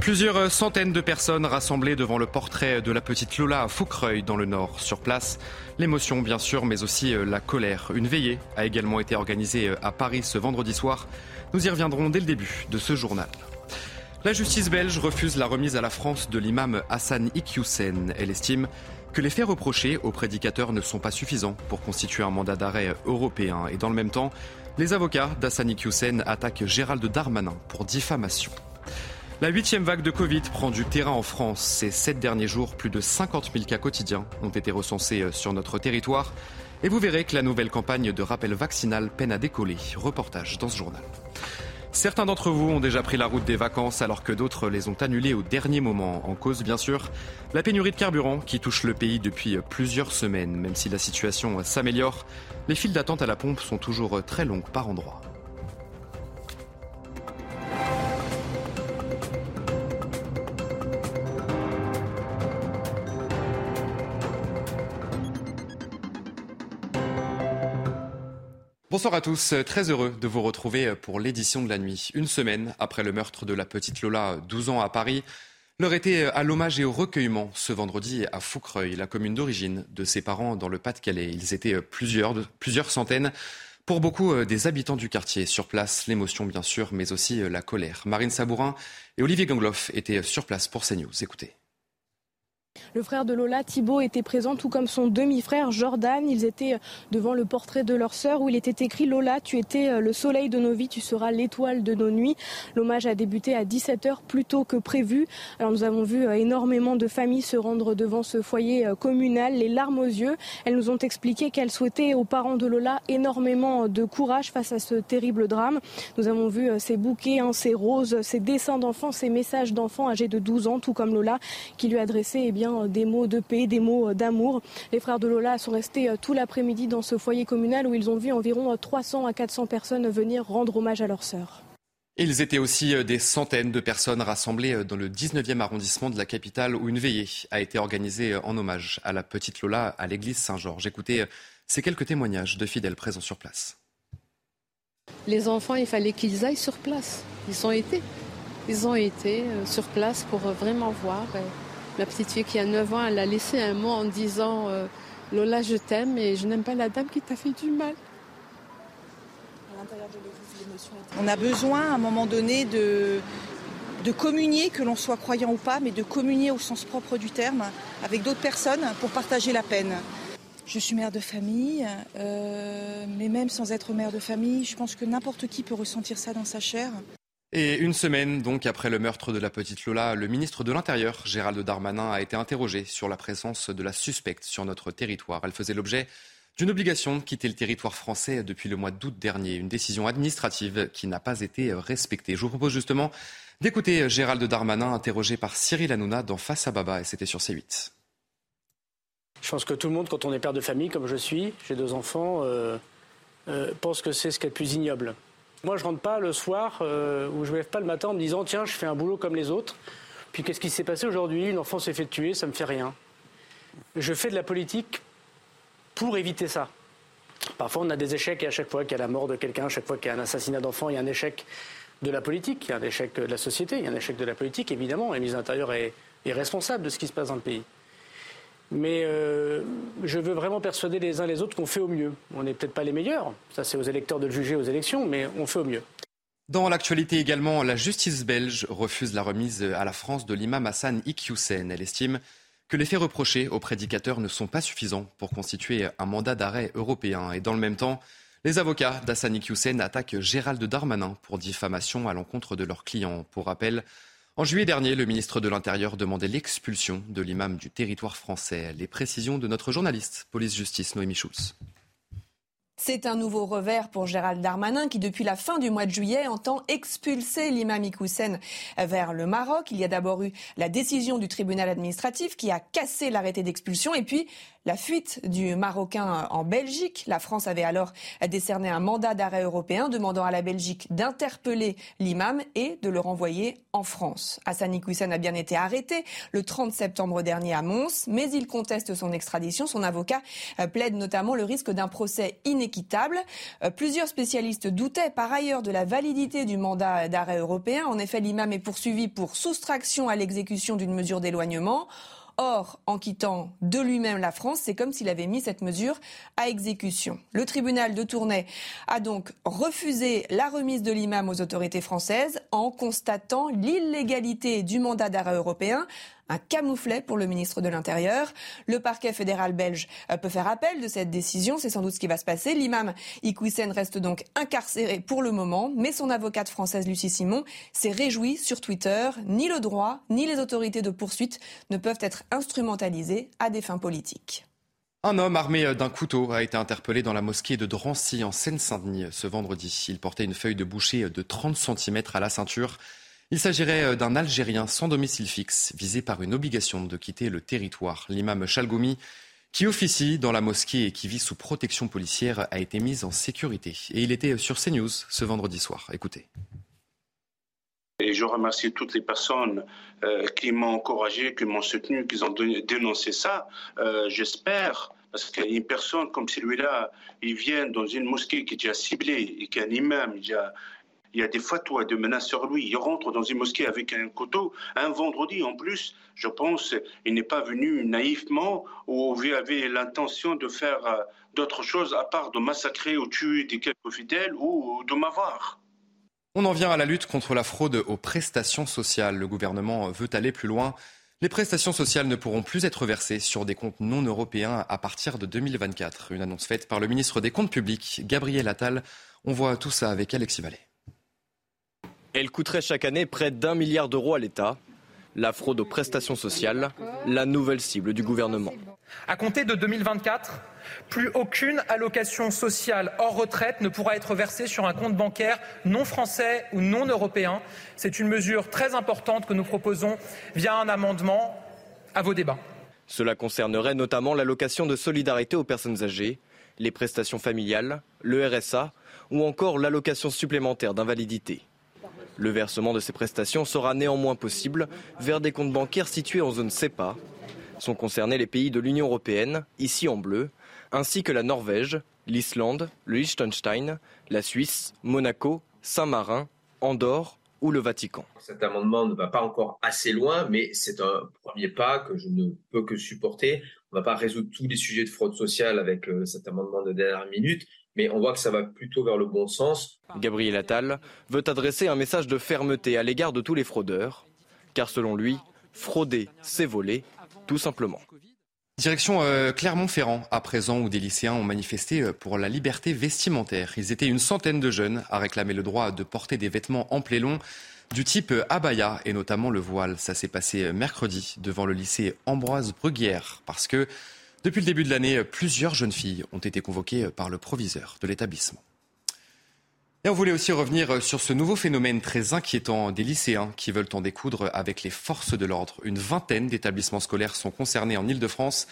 Plusieurs centaines de personnes rassemblées devant le portrait de la petite Lola à Foucreuil dans le Nord. Sur place, l'émotion bien sûr, mais aussi euh, la colère. Une veillée a également été organisée euh, à Paris ce vendredi soir. Nous y reviendrons dès le début de ce journal. La justice belge refuse la remise à la France de l'imam Hassan Iqiyoussen. Elle estime que les faits reprochés aux prédicateurs ne sont pas suffisants pour constituer un mandat d'arrêt européen. Et dans le même temps, les avocats d'Hassan Iqiyoussen attaquent Gérald Darmanin pour diffamation. La huitième vague de Covid prend du terrain en France. Ces sept derniers jours, plus de 50 000 cas quotidiens ont été recensés euh, sur notre territoire. Et vous verrez que la nouvelle campagne de rappel vaccinal peine à décoller. Reportage dans ce journal. Certains d'entre vous ont déjà pris la route des vacances alors que d'autres les ont annulées au dernier moment. En cause, bien sûr, la pénurie de carburant qui touche le pays depuis euh, plusieurs semaines. Même si la situation s'améliore, les files d'attente à la pompe sont toujours euh, très longues par endroits. Bonsoir à tous, très heureux de vous retrouver pour l'édition de la nuit. Une semaine après le meurtre de la petite Lola, 12 ans à Paris, l'heure était à l'hommage et au recueillement ce vendredi à Foucreuil, la commune d'origine de ses parents dans le Pas-de-Calais. Ils étaient plusieurs, plusieurs centaines. Pour beaucoup des habitants du quartier, sur place, l'émotion bien sûr, mais aussi la colère. Marine Sabourin et Olivier Gangloff étaient sur place pour CNews. Écoutez. Le frère de Lola, Thibault, était présent, tout comme son demi-frère Jordan. Ils étaient devant le portrait de leur sœur où il était écrit Lola, tu étais euh, le soleil de nos vies, tu seras l'étoile de nos nuits. L'hommage a débuté à 17h plus tôt que prévu. Alors nous avons vu euh, énormément de familles se rendre devant ce foyer euh, communal, les larmes aux yeux. Elles nous ont expliqué qu'elles souhaitaient aux parents de Lola énormément de courage face à ce terrible drame. Nous avons vu ces bouquets, hein, ces roses, ces dessins d'enfants, ces messages d'enfants âgés de 12 ans, tout comme Lola, qui lui adressaient eh des mots de paix, des mots d'amour. Les frères de Lola sont restés euh, tout l'après-midi dans ce foyer communal où ils ont vu environ 300 à 400 personnes venir rendre hommage à leur sœur. Ils étaient aussi euh, des centaines de personnes rassemblées euh, dans le 19e arrondissement de la capitale où une veillée a été organisée en hommage à la petite Lola à l'église Saint-Georges. Écoutez ces quelques témoignages de fidèles présents sur place. Les enfants, il fallait qu'ils aillent sur place. Ils ont été. Ils ont été sur place pour vraiment voir Ma petite fille qui a 9 ans, elle a laissé un mot en disant euh, Lola, je t'aime et je n'aime pas la dame qui t'a fait du mal. On a besoin à un moment donné de, de communier, que l'on soit croyant ou pas, mais de communier au sens propre du terme avec d'autres personnes pour partager la peine. Je suis mère de famille, euh, mais même sans être mère de famille, je pense que n'importe qui peut ressentir ça dans sa chair. Et une semaine donc après le meurtre de la petite Lola, le ministre de l'Intérieur, Gérald Darmanin, a été interrogé sur la présence de la suspecte sur notre territoire. Elle faisait l'objet d'une obligation de quitter le territoire français depuis le mois d'août dernier, une décision administrative qui n'a pas été respectée. Je vous propose justement d'écouter Gérald Darmanin interrogé par Cyril Hanouna dans Face à Baba et c'était sur C8. Je pense que tout le monde, quand on est père de famille comme je suis, j'ai deux enfants, euh, euh, pense que c'est ce qui est le plus ignoble. Moi, je rentre pas le soir euh, ou je me lève pas le matin en me disant tiens, je fais un boulot comme les autres. Puis qu'est-ce qui s'est passé aujourd'hui? Une enfant s'est fait tuer, ça me fait rien. Je fais de la politique pour éviter ça. Parfois, on a des échecs et à chaque fois qu'il y a la mort de quelqu'un, à chaque fois qu'il y a un assassinat d'enfant, il y a un échec de la politique, il y a un échec de la société, il y a un échec de la politique, évidemment. Et mise intérieure est, est responsable de ce qui se passe dans le pays. Mais euh, je veux vraiment persuader les uns les autres qu'on fait au mieux. On n'est peut-être pas les meilleurs, ça c'est aux électeurs de le juger aux élections, mais on fait au mieux. Dans l'actualité également, la justice belge refuse la remise à la France de l'imam Hassan Iqiyoussen. Elle estime que les faits reprochés aux prédicateurs ne sont pas suffisants pour constituer un mandat d'arrêt européen. Et dans le même temps, les avocats d'Hassan Iqiyoussen attaquent Gérald Darmanin pour diffamation à l'encontre de leurs clients. Pour rappel, en juillet dernier, le ministre de l'Intérieur demandait l'expulsion de l'imam du territoire français. Les précisions de notre journaliste police-justice Noémie Schulz. C'est un nouveau revers pour Gérald Darmanin qui, depuis la fin du mois de juillet, entend expulser l'imam Ikoussen vers le Maroc. Il y a d'abord eu la décision du tribunal administratif qui a cassé l'arrêté d'expulsion et puis la fuite du Marocain en Belgique. La France avait alors décerné un mandat d'arrêt européen demandant à la Belgique d'interpeller l'imam et de le renvoyer en France. Hassan Iqoussen a bien été arrêté le 30 septembre dernier à Mons, mais il conteste son extradition. Son avocat plaide notamment le risque d'un procès inéquitable inéquitable. Euh, plusieurs spécialistes doutaient par ailleurs de la validité du mandat d'arrêt européen. En effet, l'imam est poursuivi pour soustraction à l'exécution d'une mesure d'éloignement. Or, en quittant de lui-même la France, c'est comme s'il avait mis cette mesure à exécution. Le tribunal de Tournai a donc refusé la remise de l'imam aux autorités françaises en constatant l'illégalité du mandat d'arrêt européen un camouflet pour le ministre de l'Intérieur. Le parquet fédéral belge euh, peut faire appel de cette décision. C'est sans doute ce qui va se passer. L'imam Iqwisen reste donc incarcéré pour le moment, mais son avocate française Lucie Simon s'est réjouie sur Twitter. Ni le droit, ni les autorités de poursuite ne peuvent être instrumentalisés à des fins politiques. Un homme armé d'un couteau a été interpellé dans la mosquée de Drancy en Seine-Saint-Denis ce vendredi. Il portait une feuille de boucher de 30 cm à la ceinture. Il s'agirait euh, d'un Algérien sans domicile fixe, visé par une obligation de quitter le territoire. L'imam Chalgoumi, qui officie dans la mosquée et qui vit sous protection policière, a été mis en sécurité. Et il était sur CNews ce vendredi soir. Écoutez. Et je remercie toutes les personnes euh, qui m'ont encouragé, qui m'ont soutenu, qui ont dénoncé ça. Euh, j'espère, parce qu'une personne comme celui-là, il vient dans une mosquée qui est déjà ciblée et qui est un imam, déjà il y a des fatwas de menaces sur lui. Il rentre dans une mosquée avec un couteau. Un vendredi en plus, je pense, il n'est pas venu naïvement ou avait l'intention de faire euh, d'autres choses à part de massacrer ou tuer des quelques fidèles ou de m'avoir. On en vient à la lutte contre la fraude aux prestations sociales. Le gouvernement veut aller plus loin. Les prestations sociales ne pourront plus être versées sur des comptes non européens à partir de 2024. Une annonce faite par le ministre des Comptes publics, Gabriel Attal. On voit tout ça avec Alexis Vallée. Elle coûterait chaque année près d'un milliard d'euros à l'État. La fraude aux prestations sociales, la nouvelle cible du gouvernement. À compter de 2024, plus aucune allocation sociale hors retraite ne pourra être versée sur un compte bancaire non français ou non européen. C'est une mesure très importante que nous proposons via un amendement à vos débats. Cela concernerait notamment l'allocation de solidarité aux personnes âgées, les prestations familiales, le RSA ou encore l'allocation supplémentaire d'invalidité. Le versement de ces prestations sera néanmoins possible vers des comptes bancaires situés en zone CEPA. Sont concernés les pays de l'Union européenne, ici en bleu, ainsi que la Norvège, l'Islande, le Liechtenstein, la Suisse, Monaco, Saint-Marin, Andorre ou le Vatican. Cet amendement ne va pas encore assez loin, mais c'est un premier pas que je ne peux que supporter. On ne va pas résoudre tous les sujets de fraude sociale avec euh, cet amendement de dernière minute, mais on voit que ça va plutôt vers le bon sens. Gabriel Attal veut adresser un message de fermeté à l'égard de tous les fraudeurs, car selon lui, frauder, c'est voler, tout simplement. Direction euh, Clermont-Ferrand, à présent, où des lycéens ont manifesté euh, pour la liberté vestimentaire. Ils étaient une centaine de jeunes à réclamer le droit de porter des vêtements et longs du type euh, abaya et notamment le voile. Ça s'est passé mercredi devant le lycée Ambroise Bruguière parce que depuis le début de l'année, plusieurs jeunes filles ont été convoquées par le proviseur de l'établissement. Et on voulait aussi revenir sur ce nouveau phénomène très inquiétant des lycéens qui veulent en découdre avec les forces de l'ordre. Une vingtaine d'établissements scolaires sont concernés en Ile-de-France.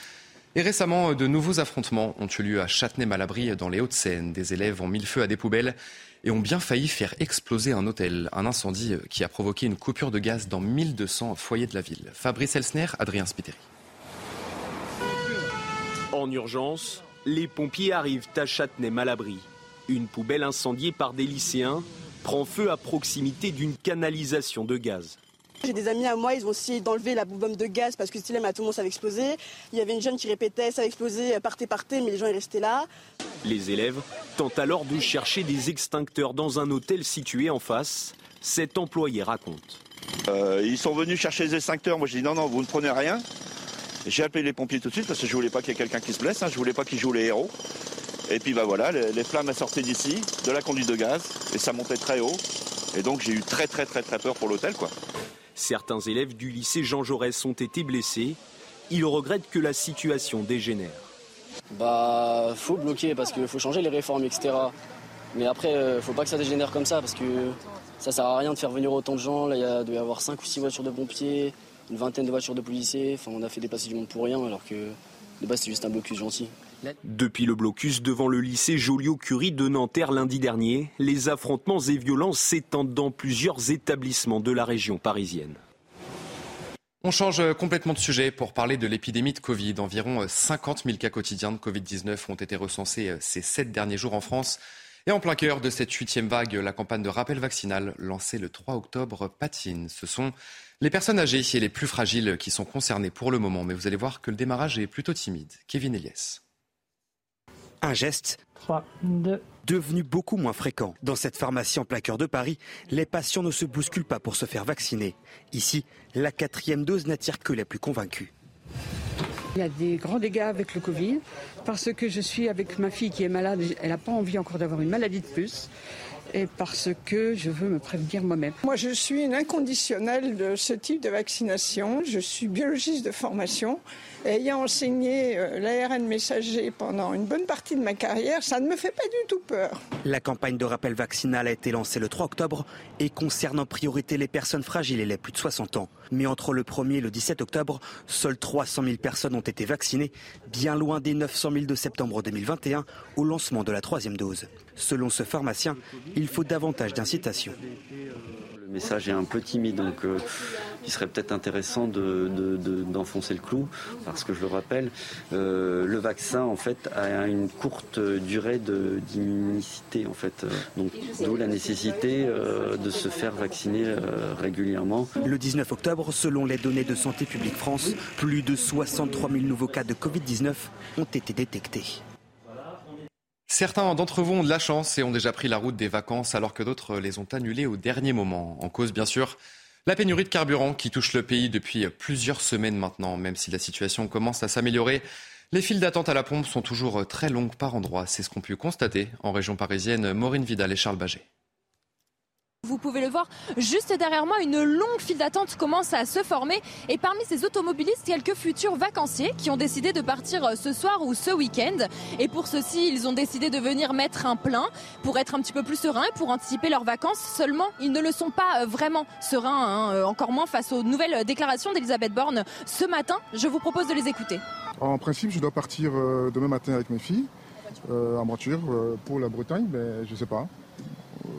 Et récemment, de nouveaux affrontements ont eu lieu à Châtenay-Malabry dans les Hauts-de-Seine. Des élèves ont mis le feu à des poubelles et ont bien failli faire exploser un hôtel. Un incendie qui a provoqué une coupure de gaz dans 1200 foyers de la ville. Fabrice Elsner, Adrien Spiteri. En urgence, les pompiers arrivent à Châtenay-Malabry. Une poubelle incendiée par des lycéens prend feu à proximité d'une canalisation de gaz. J'ai des amis à moi, ils ont essayé d'enlever la bombe de gaz parce que stylé, à tout le monde ça va exploser. Il y avait une jeune qui répétait ça va exploser, partez, partez, mais les gens ils restaient là. Les élèves tentent alors de chercher des extincteurs dans un hôtel situé en face. Cet employé raconte. Euh, ils sont venus chercher les extincteurs. Moi j'ai dit non, non, vous ne prenez rien. J'ai appelé les pompiers tout de suite parce que je voulais pas qu'il y ait quelqu'un qui se blesse, hein. je voulais pas qu'ils jouent les héros. Et puis bah voilà, les, flammes sortaient d'ici, de la conduite de gaz, et ça montait très haut. Et donc j'ai eu très très très très peur pour l'hôtel quoi. Certains élèves du lycée Jean Jaurès ont été blessés. Ils regrettent que la situation dégénère. Bah faut bloquer parce qu'il faut changer les réformes, etc. Mais après, euh, faut pas que ça dégénère comme ça parce que ça sert à rien de faire venir autant de gens. Là, il doit y avoir 5 ou 6 voitures de pompiers, une vingtaine de voitures de policiers. Enfin, on a fait dépasser du monde pour rien alors que de base c'est juste un blocus gentil. Depuis le blocus devant le lycée Joliot-Curie de Nanterre lundi dernier, les affrontements et violences s'étendent dans plusieurs établissements de la région parisienne. On change complètement de sujet pour parler de l'épidémie de Covid. Environ 50 000 cas quotidiens de Covid-19 ont été recensés ces sept derniers jours en France. Et en plein cœur de cette huitième vague, la campagne de rappel vaccinal lancée le 3 octobre patine. Ce sont les personnes âgées et les plus fragiles qui sont concernées pour le moment. Mais vous allez voir que le démarrage est plutôt timide. Kevin Elias. Un geste 3, 2, devenu beaucoup moins fréquent. Dans cette pharmacie en plein cœur de Paris, les patients ne se bousculent pas pour se faire vacciner. Ici, la quatrième dose n'attire que les plus convaincus. Il y a des grands dégâts avec le Covid parce que je suis avec ma fille qui est malade. Elle n'a pas envie encore d'avoir une maladie de plus et parce que je veux me prévenir moi-même. Moi, je suis une inconditionnelle de ce type de vaccination. Je suis biologiste de formation. Et ayant enseigné euh, l'ARN messager pendant une bonne partie de ma carrière, ça ne me fait pas du tout peur. La campagne de rappel vaccinal a été lancée le 3 octobre et concerne en priorité les personnes fragiles et les plus de 60 ans. Mais entre le 1er et le 17 octobre, seules 300 000 personnes ont été vaccinées, bien loin des 900 000 de septembre 2021 au lancement de la troisième dose. Selon ce pharmacien, il faut davantage d'incitation. Le message est un peu timide, donc euh, il serait peut-être intéressant d'enfoncer le clou, parce que je le rappelle, euh, le vaccin en fait a une courte durée d'immunicité en fait, donc d'où la nécessité euh, de se faire vacciner régulièrement. Le 19 octobre, selon les données de Santé publique France, plus de 63 000 nouveaux cas de Covid-19 ont été détectés. Certains d'entre vous ont de la chance et ont déjà pris la route des vacances alors que d'autres les ont annulées au dernier moment. En cause, bien sûr, la pénurie de carburant qui touche le pays depuis plusieurs semaines maintenant, même si la situation commence à s'améliorer. Les files d'attente à la pompe sont toujours très longues par endroits. C'est ce qu'ont pu constater en région parisienne Maureen Vidal et Charles Baget. Vous pouvez le voir juste derrière moi, une longue file d'attente commence à se former. Et parmi ces automobilistes, quelques futurs vacanciers qui ont décidé de partir euh, ce soir ou ce week-end. Et pour ceci, ils ont décidé de venir mettre un plein pour être un petit peu plus sereins et pour anticiper leurs vacances. Seulement, ils ne le sont pas euh, vraiment sereins, hein, euh, encore moins face aux nouvelles déclarations d'Elisabeth Borne ce matin. Je vous propose de les écouter. En principe, je dois partir demain matin avec mes filles en voiture pour la Bretagne, mais je ne sais pas.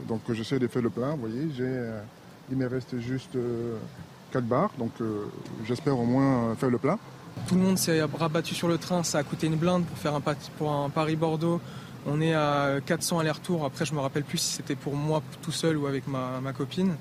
Donc j'essaie de faire le plein, vous voyez, euh, il me reste juste 4 euh, bars, donc euh, j'espère au moins faire le plein. Tout le monde s'est rabattu sur le train, ça a coûté une blinde pour faire un, Paris-Bordeaux. On est à 400 allers-retours, après je me rappelle plus si c'était pour moi tout seul ou avec ma, copine.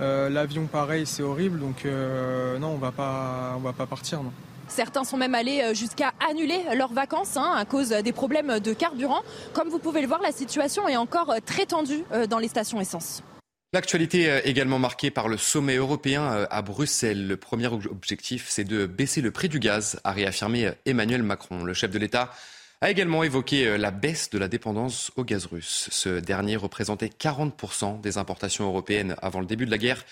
L'avion pareil, c'est horrible, donc non, on va pas, on va pas partir. Certains sont même allés euh, jusqu'à annuler leurs vacances hein, à cause des problèmes de carburant. Comme vous pouvez le voir, la situation est encore euh, très tendue euh, dans les stations essence. L'actualité également marquée par le sommet européen à Bruxelles. Le premier objectif, c'est de baisser le prix du gaz, a réaffirmé Emmanuel Macron. Le chef de l'État a également évoqué la baisse de la dépendance au gaz russe. Ce dernier représentait 40% des importations européennes avant le début de la guerre,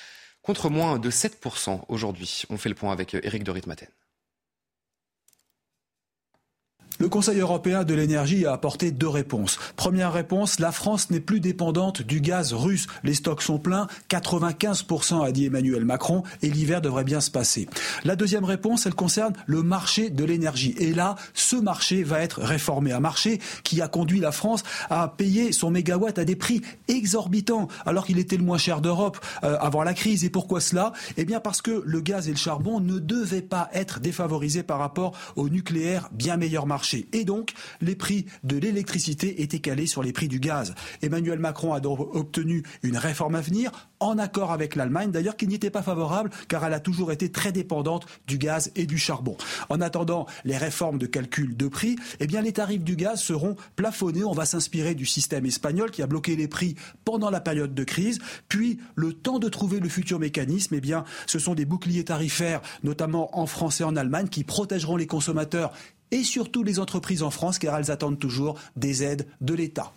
contre moins de 7% aujourd'hui. On fait le point avec Eric de Ritmaten. Le Conseil européen de l'énergie a apporté deux réponses. Première réponse, la France n'est plus dépendante du gaz russe. Les stocks sont pleins, 95% a dit Emmanuel Macron, et l'hiver devrait bien se passer. La deuxième réponse, elle concerne le marché de l'énergie. Et là, ce marché va être réformé. Un marché qui a conduit la France à payer son mégawatt à des prix exorbitants, alors qu'il était le moins cher d'Europe euh, avant la crise. Et pourquoi cela? Eh bien parce que le gaz et le charbon ne devaient pas être défavorisés par rapport au nucléaire, bien meilleur marché. Et donc, les prix de l'électricité étaient calés sur les prix du gaz. Emmanuel Macron a donc obtenu une réforme à venir, en accord avec l'Allemagne, d'ailleurs qui n'y était pas favorable, car elle a toujours été très dépendante du gaz et du charbon. En attendant les réformes de calcul de prix, eh bien, les tarifs du gaz seront plafonnés. On va s'inspirer du système espagnol qui a bloqué les prix pendant la période de crise. Puis, le temps de trouver le futur mécanisme, eh bien, ce sont des boucliers tarifaires, notamment en France et en Allemagne, qui protégeront les consommateurs et surtout les entreprises en France, car elles attendent toujours des aides de l'État.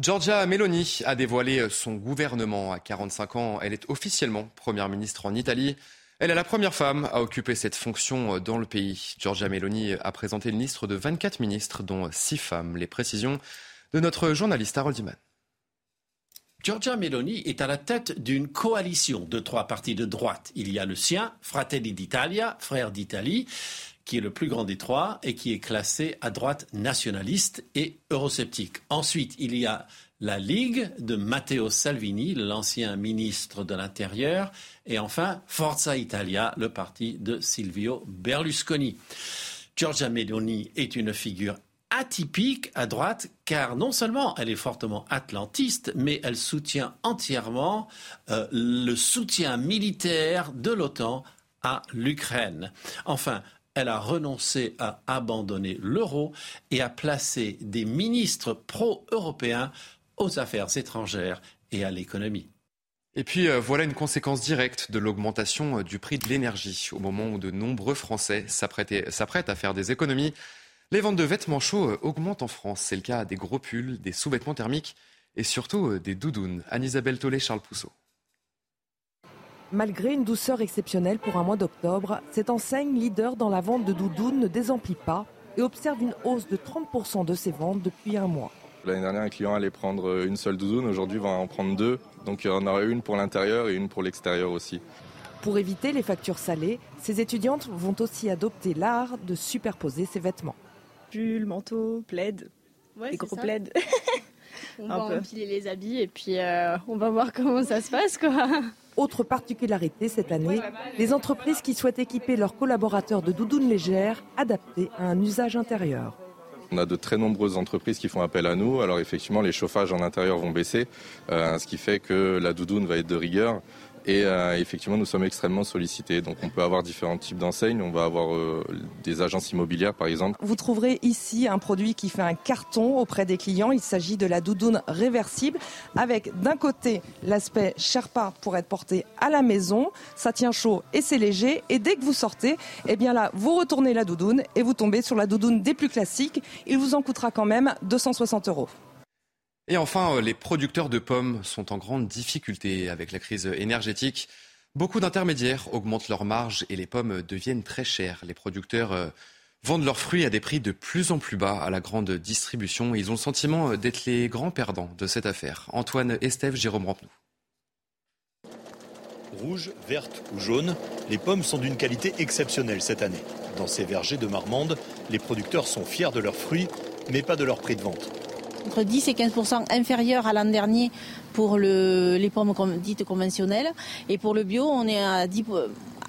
Giorgia Meloni a dévoilé son gouvernement. À 45 ans, elle est officiellement première ministre en Italie. Elle est la première femme à occuper cette fonction dans le pays. Giorgia Meloni a présenté une liste de 24 ministres, dont 6 femmes. Les précisions de notre journaliste Harold Iman. Giorgia Meloni est à la tête d'une coalition de trois partis de droite. Il y a le sien, Fratelli d'Italia, Frères d'Italie, qui est le plus grand des trois et qui est classé à droite nationaliste et eurosceptique. Ensuite, il y a la Ligue de Matteo Salvini, l'ancien ministre de l'Intérieur, et enfin Forza Italia, le parti de Silvio Berlusconi. Giorgia Meloni est une figure atypique à droite car non seulement elle est fortement atlantiste, mais elle soutient entièrement euh, le soutien militaire de l'OTAN à l'Ukraine. Enfin, elle a renoncé à abandonner l'euro et a placé des ministres pro-européens aux affaires étrangères et à l'économie. Et puis euh, voilà une conséquence directe de l'augmentation euh, du prix de l'énergie. Au moment où de nombreux Français s'apprêtent à faire des économies, les ventes de vêtements chauds euh, augmentent en France. C'est le cas des gros pulls, des sous-vêtements thermiques et surtout des doudounes. Anne-Isabelle Tollet, Charles Pousseau. Malgré une douceur exceptionnelle pour un mois d'octobre, cette enseigne leader dans la vente de doudounes ne désemplit pas et observe une hausse de 30% de ses ventes depuis un mois. L'année dernière, un client allait prendre une seule doudoune. Aujourd'hui, il va en prendre deux. Donc il y en aura une pour l'intérieur et une pour l'extérieur aussi. Pour éviter les factures salées, ces étudiantes vont aussi adopter l'art de superposer ses vêtements. Pull, manteau, plaid, ouais, des gros plaids. on va empiler les habits et puis euh, on va voir comment ça se passe. Quoi. Autre particularité cette année, les entreprises qui souhaitent équiper leurs collaborateurs de doudounes légères adaptées à un usage intérieur. On a de très nombreuses entreprises qui font appel à nous. Alors effectivement, les chauffages en intérieur vont baisser, euh, ce qui fait que la doudoune va être de rigueur. Et euh, effectivement, nous sommes extrêmement sollicités. Donc, on peut avoir différents types d'enseignes. On va avoir euh, des agences immobilières, par exemple. Vous trouverez ici un produit qui fait un carton auprès des clients. Il s'agit de la doudoune réversible, avec d'un côté l'aspect Sherpa pour être porté à la maison. Ça tient chaud et c'est léger. Et dès que vous sortez, eh bien là, vous retournez la doudoune et vous tombez sur la doudoune des plus classiques. Il vous en coûtera quand même 260 euros. Et enfin, euh, les producteurs de pommes sont en grande difficulté avec la crise énergétique. Beaucoup d'intermédiaires augmentent leurs marges et les pommes deviennent très chères. Les producteurs euh, vendent leurs fruits à des prix de plus en plus bas à la grande distribution. Ils ont le sentiment euh, d'être les grands perdants de cette affaire. Antoine Estève, Jérôme Rampenou. Rouge, verte ou jaune, les pommes sont d'une qualité exceptionnelle cette année. Dans ces vergers de Marmande, les producteurs sont fiers de leurs fruits, mais pas de leur prix de vente entre 10 et 15% inférieur à l'an dernier pour les pommes dites conventionnelles. Et pour le bio, on est à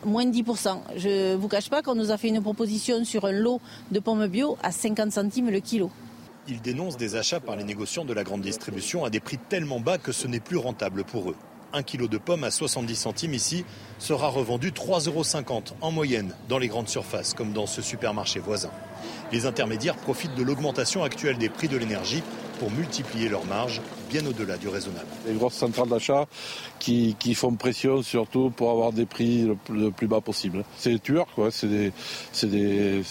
moins de 10% Je ne vous cache pas qu'on nous a fait une proposition sur un lot de pommes bio à 50 centimes le kilo. Ils dénoncent des achats par les négociants de la grande distribution à des prix tellement bas que ce n'est plus rentable pour eux. Un kilo de pommes à 70 centimes ici sera revendu 3,50 euros en moyenne dans les grandes surfaces, comme dans ce supermarché voisin. Les intermédiaires profitent de l'augmentation actuelle des prix de l'énergie pour multiplier leurs marges bien au-delà du raisonnable. Les grosses centrales d'achat qui, font pression surtout pour avoir des prix le, plus bas possible. C'est des tueurs, quoi. C'est des, des,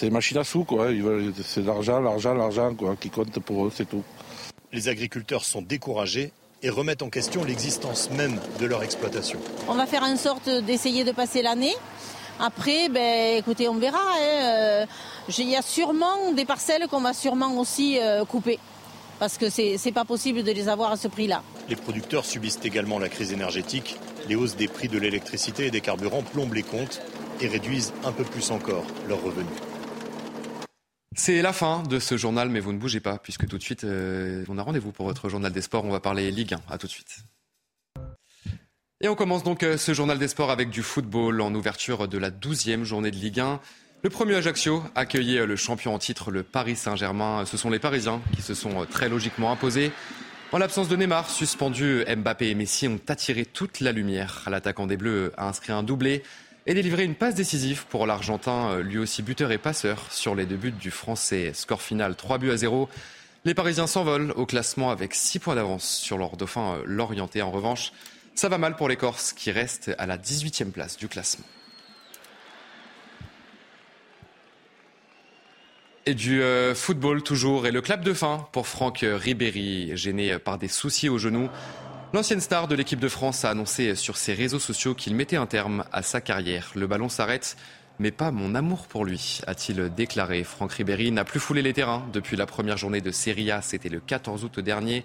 des, machines à sous, quoi. C'est l'argent, l'argent, l'argent, quoi, qui compte pour eux, c'est tout. Les agriculteurs sont découragés et remettent en question l'existence même de leur exploitation. On va faire en sorte d'essayer de passer l'année. Après, ben, écoutez, on verra. Hein. Euh, il y a sûrement des parcelles qu'on va sûrement aussi euh, couper. Parce que ce n'est pas possible de les avoir à ce prix-là. Les producteurs subissent également la crise énergétique. Les hausses des prix de l'électricité et des carburants plombent les comptes et réduisent un peu plus encore leurs revenus. C'est la fin de ce journal, mais vous ne bougez pas, puisque tout de suite, euh, on a rendez-vous pour votre journal des sports. On va parler Ligue 1. À tout de suite. Et on commence donc euh, ce journal des sports avec du football en ouverture de la 12e journée de Ligue 1. Le premier Ajaccio accueillait euh, le champion en titre, le Paris Saint-Germain. Ce sont les Parisiens qui se sont très logiquement imposés. En l'absence de Neymar, suspendu, Mbappé et Messi ont attiré toute la lumière. L'attaquant des Bleus a inscrit un doublé et délivré une passe décisive pour l'Argentin, euh, lui aussi buteur et passeur sur les deux buts du Français. Score final 3 buts à 0. Les Parisiens s'envolent au classement avec 6 points d'avance sur leur dauphin euh, l'Orienté. En revanche, ça va mal pour les Corses qui restent à la 18e place du classement. Et du euh, football toujours et le clap de fin pour Franck Ribéry, gêné par des soucis au genou. L'ancienne star de l'équipe de France a annoncé sur ses réseaux sociaux qu'il mettait un terme à sa carrière. Le ballon s'arrête, mais pas mon amour pour lui, a-t-il déclaré. Franck Ribéry n'a plus foulé les terrains depuis la première journée de Serie A, c'était le 14 août dernier.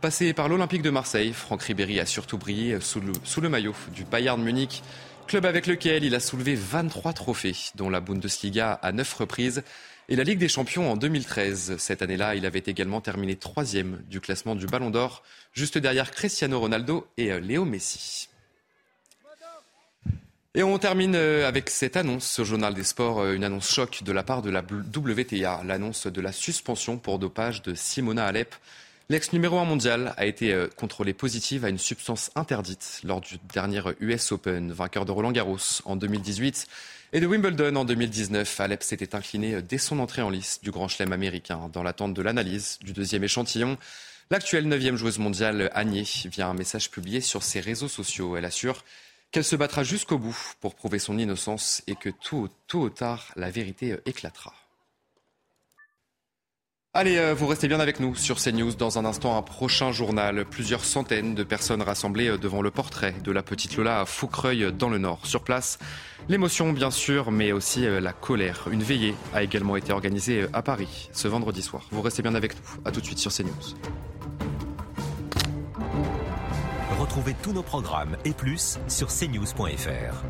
Passé par l'Olympique de Marseille, Franck Ribéry a surtout brillé sous le, maillot du Bayern Munich, club avec lequel il a soulevé 23 trophées, dont la Bundesliga à 9 reprises. Et la Ligue des Champions en 2013. Cette année-là, il avait également terminé troisième du classement du Ballon d'Or, juste derrière Cristiano Ronaldo et euh, Léo Messi. Et on termine euh, avec cette annonce au Journal des Sports, euh, une annonce choc de la part de la WTA, l'annonce de la suspension pour dopage de Simona Alep. L'ex numéro 1 mondial a été contrôlée positive à une substance interdite lors du dernier US Open, vainqueur de Roland Garros en 2018. Et de Wimbledon en 2019, Alep s'était incliné dès son entrée en lice du Grand Chelem américain. Dans l'attente de l'analyse du deuxième échantillon, l'actuelle neuvième joueuse mondiale, Agnès, via un message publié sur ses réseaux sociaux. Elle assure qu'elle se battra jusqu'au bout pour prouver son innocence et que tôt, tôt ou tard, la vérité éclatera. Allez, euh, vous restez bien avec nous sur CNews. Dans un instant, un prochain journal. Plusieurs centaines de personnes rassemblées euh, devant le portrait de la petite Lola à Foucreuil dans le Nord. Sur place, l'émotion bien sûr, mais aussi euh, la colère. Une veillée a également été organisée à Paris ce vendredi soir. Vous restez bien avec nous. A tout de suite sur CNews. Retrouvez tous nos programmes et plus sur cnews.fr.